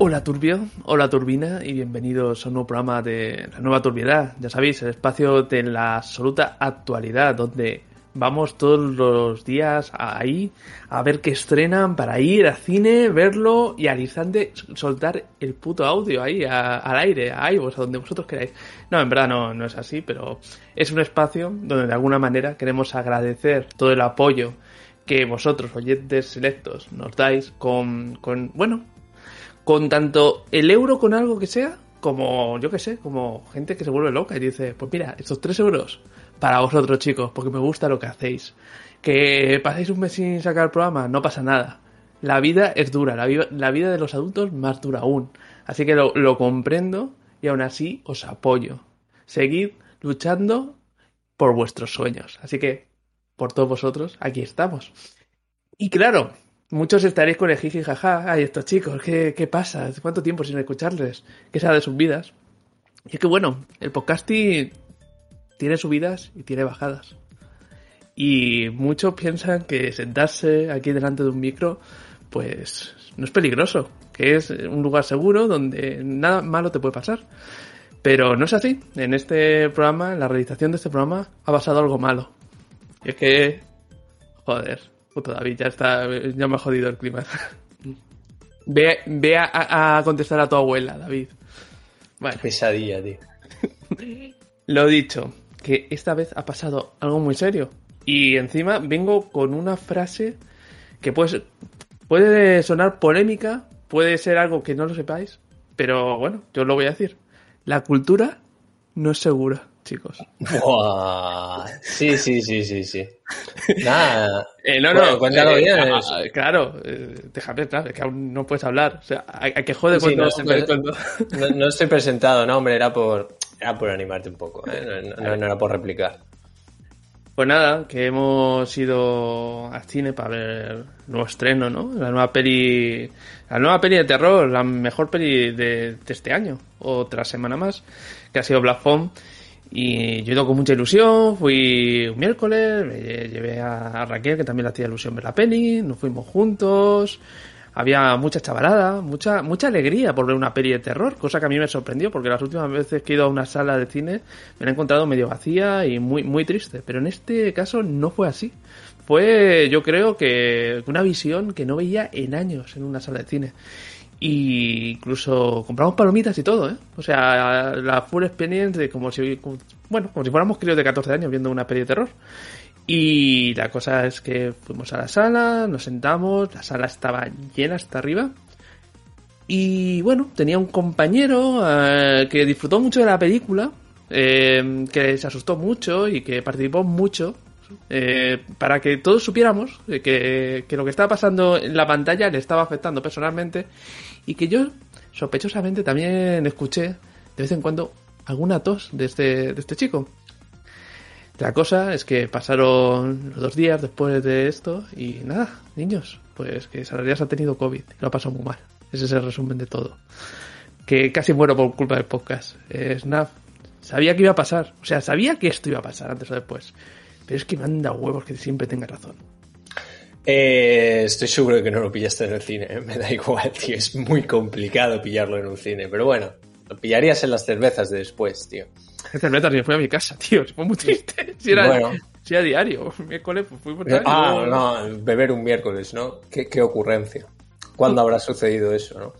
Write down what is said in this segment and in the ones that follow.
Hola Turbio, hola Turbina y bienvenidos a un nuevo programa de La Nueva Turbiedad. Ya sabéis, el espacio de la absoluta actualidad, donde vamos todos los días ahí a ver qué estrenan para ir al cine, verlo y al instante soltar el puto audio ahí al aire, a iVoox, a donde vosotros queráis. No, en verdad no, no es así, pero es un espacio donde de alguna manera queremos agradecer todo el apoyo que vosotros, oyentes selectos, nos dais con, con bueno, con tanto el euro con algo que sea, como yo que sé, como gente que se vuelve loca y dice, pues mira, estos tres euros para vosotros chicos, porque me gusta lo que hacéis. Que paséis un mes sin sacar programa, no pasa nada. La vida es dura, la, vi- la vida de los adultos más dura aún. Así que lo, lo comprendo y aún así os apoyo. Seguid luchando por vuestros sueños. Así que, por todos vosotros, aquí estamos. Y claro, muchos estaréis con el jiji jaja. Ay, estos chicos, ¿qué, qué pasa? ¿Cuánto tiempo sin escucharles? ¿Qué sabe de sus vidas? Y es que bueno, el podcasting tiene subidas y tiene bajadas. Y muchos piensan que sentarse aquí delante de un micro, pues no es peligroso, que es un lugar seguro donde nada malo te puede pasar. Pero no es así. En este programa, en la realización de este programa, ha pasado algo malo. Y es que, joder, puto David, ya está, ya me ha jodido el clima. Ve, ve a, a contestar a tu abuela, David. Vale. Pesadilla, tío. Lo dicho, que esta vez ha pasado algo muy serio. Y encima vengo con una frase que puede, puede sonar polémica, puede ser algo que no lo sepáis, pero bueno, yo lo voy a decir. La cultura no es segura, chicos. Sí, sí, sí, sí, sí. Nada. Eh, no, Bueno, no, cuéntalo eh, bien, ah, ah, claro, eh, déjame, claro, es que aún no puedes hablar. O sea, hay, hay que joder Sí, cuando, no, cuando- No, no estoy presentado, no, hombre, era por, era por animarte un poco, ¿eh? no, no- no era por replicar. Pues nada, que hemos ido al cine para ver el nuevo estreno, ¿no? La nueva peli, la nueva peli de terror, la mejor peli de, de este año, otra semana más, que ha sido Black Phone. Y yo he ido con mucha ilusión, fui un miércoles, me lle- llevé a Raquel, que también le hacía ilusión ver la peli, nos fuimos juntos, había mucha chavalada, mucha, mucha alegría por ver una peli de terror, cosa que a mí me sorprendió, porque las últimas veces que he ido a una sala de cine me la he encontrado medio vacía y muy, muy triste, pero en este caso no fue así. Fue, yo creo que una visión que no veía en años en una sala de cine. Y incluso compramos palomitas y todo, ¿eh? O sea, la full experience de como si, bueno, como si fuéramos críos de 14 años viendo una peli de terror. Y la cosa es que fuimos a la sala, nos sentamos, la sala estaba llena hasta arriba. Y bueno, tenía un compañero eh, que disfrutó mucho de la película, eh, que se asustó mucho y que participó mucho, eh, para que todos supiéramos que, lo que estaba pasando en la pantalla le estaba afectando personalmente y que yo sospechosamente también escuché de vez en cuando alguna tos de este, de este chico. La cosa es que pasaron los dos días después de esto y nada, niños, pues que Salarias ha tenido COVID lo ha pasado muy mal. Ese es el resumen de todo. Que casi muero por culpa del podcast. Snap, sabía que iba a pasar. O sea, sabía que esto iba a pasar antes o después. Pero es que me han dado huevos que siempre tenga razón. Eh, estoy seguro de que no lo pillaste en el cine, ¿eh? me da igual, tío, es muy complicado pillarlo en un cine, pero bueno, lo pillarías en las cervezas de después, tío. Metas y me fui a mi casa, tío. Fue muy triste. Si era, Bueno. si era diario. Miércoles, pues fui por Ah, no, beber un miércoles, ¿no? Qué, qué ocurrencia. ¿Cuándo habrá sucedido eso, no?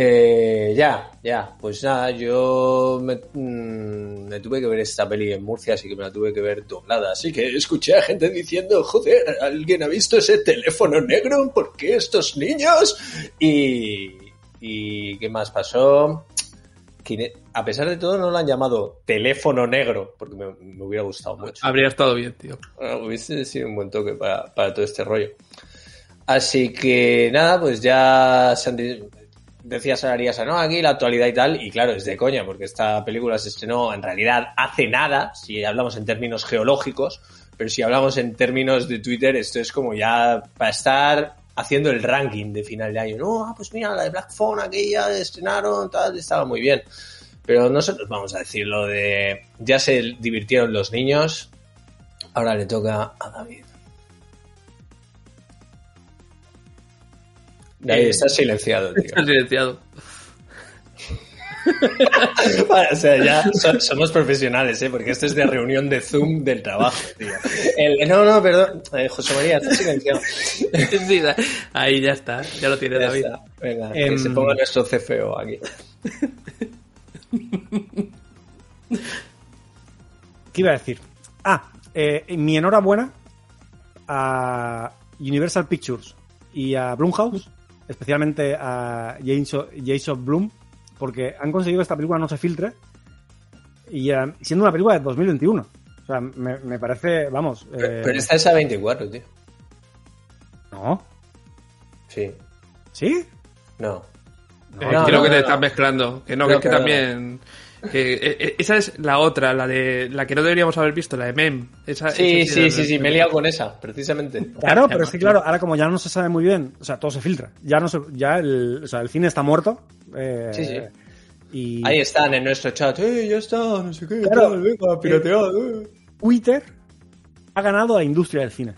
Eh, ya, ya, pues nada, yo me, mm, me tuve que ver esta peli en Murcia, así que me la tuve que ver doblada. Así que escuché a gente diciendo, joder, ¿alguien ha visto ese teléfono negro? ¿Por qué estos niños? Y, y ¿qué más pasó? A pesar de todo no lo han llamado teléfono negro, porque me, me hubiera gustado mucho. Habría estado bien, tío. Bueno, hubiese sido un buen toque para, para todo este rollo. Así que nada, pues ya se han decía Sarariasa, no, aquí la actualidad y tal, y claro, es de coña, porque esta película se estrenó en realidad hace nada, si hablamos en términos geológicos, pero si hablamos en términos de Twitter, esto es como ya para estar haciendo el ranking de final de año. No, ah, pues mira, la de Black Phone, aquella estrenaron, tal, estaba muy bien. Pero nosotros vamos a decir lo de ya se divirtieron los niños, ahora le toca a David. David, Eh, estás silenciado, tío. Está silenciado. O sea, ya so- somos profesionales, ¿eh? Porque esto es de reunión de Zoom del trabajo, tío. El- no, no, perdón. Eh, José María, estás silenciado. Sí, ahí ya está. Ya lo tiene Ya David. está. Venga, Em, que se ponga nuestro CFO aquí. ¿Qué iba a decir? Ah, eh, mi enhorabuena a Universal Pictures y a Blumhouse, especialmente a Jason, Blum, porque han conseguido que esta película no se filtre y eh, siendo una película de 2021. O sea, me, me parece, vamos. eh, Pero esta es a 24, tío. No. Sí. ¿Sí? No. Eh, No, creo no, que te no, estás mezclando. Que no, Creo que es que también. Que, eh, eh, esa es la otra, la de la que no deberíamos haber visto, la de Mem. Esa, Sí, esa sí, sí, sí, me he liado con esa, precisamente. Claro, pero es que claro, ahora como ya no se sabe muy bien, o sea, todo se filtra. Ya no se, ya el, o sea, el cine está muerto. eh, Sí, sí. Y Ahí están en nuestro chat. ¡Eh, ya está! No sé qué. Claro. tal, venga, pirateado, eh. Twitter ha ganado a la industria del cine.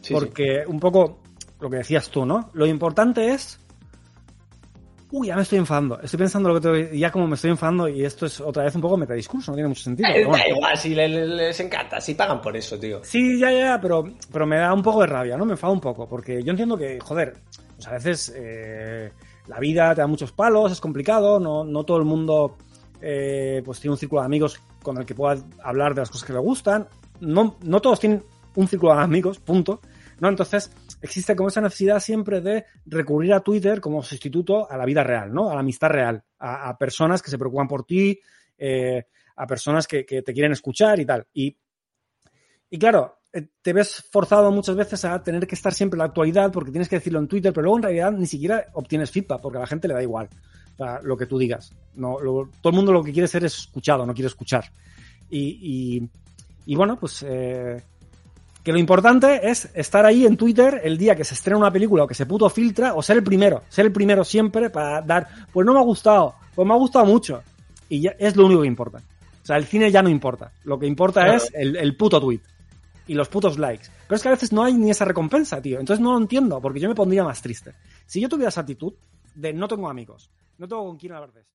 Sí, sí. porque un poco lo que decías tú, ¿no? Lo importante es. Uy, ya me estoy enfadando. Estoy pensando lo que te... ya como me estoy enfadando y esto es otra vez un poco metadiscurso, no tiene mucho sentido. Eh, bueno. Da igual, si le- le- les encanta, si pagan por eso, tío. Sí, ya, ya, pero, pero me da un poco de rabia, ¿no? Me enfada un poco, porque yo entiendo que, joder, pues a veces eh, la vida te da muchos palos, es complicado, no, no todo el mundo eh, pues tiene un círculo de amigos con el que pueda hablar de las cosas que le gustan. No, no todos tienen un círculo de amigos, punto. ¿No? Entonces, existe como esa necesidad siempre de recurrir a Twitter como sustituto a la vida real, ¿no? A la amistad real, a, a personas que se preocupan por ti, eh, a personas que, que te quieren escuchar y tal. Y y claro, eh, te ves forzado muchas veces a tener que estar siempre en la actualidad porque tienes que decirlo en Twitter, pero luego en realidad ni siquiera obtienes feedback porque a la gente le da igual lo que tú digas. No, lo- todo el mundo lo que quiere ser es escuchado, no quiere escuchar. Y, y- y bueno, pues eh, que lo importante es estar ahí en Twitter el día que se estrena una película o que se puto filtra o ser el primero, ser el primero siempre para dar, pues no me ha gustado, pues me ha gustado mucho. Y ya es lo único que importa. O sea, el cine ya no importa. Lo que importa Claro. es el, el puto tweet y los putos likes. Pero es que a veces no hay ni esa recompensa, tío. Entonces no lo entiendo, porque yo me pondría más triste. Si yo tuviera esa actitud de no tengo amigos, no tengo con quién hablar de esto.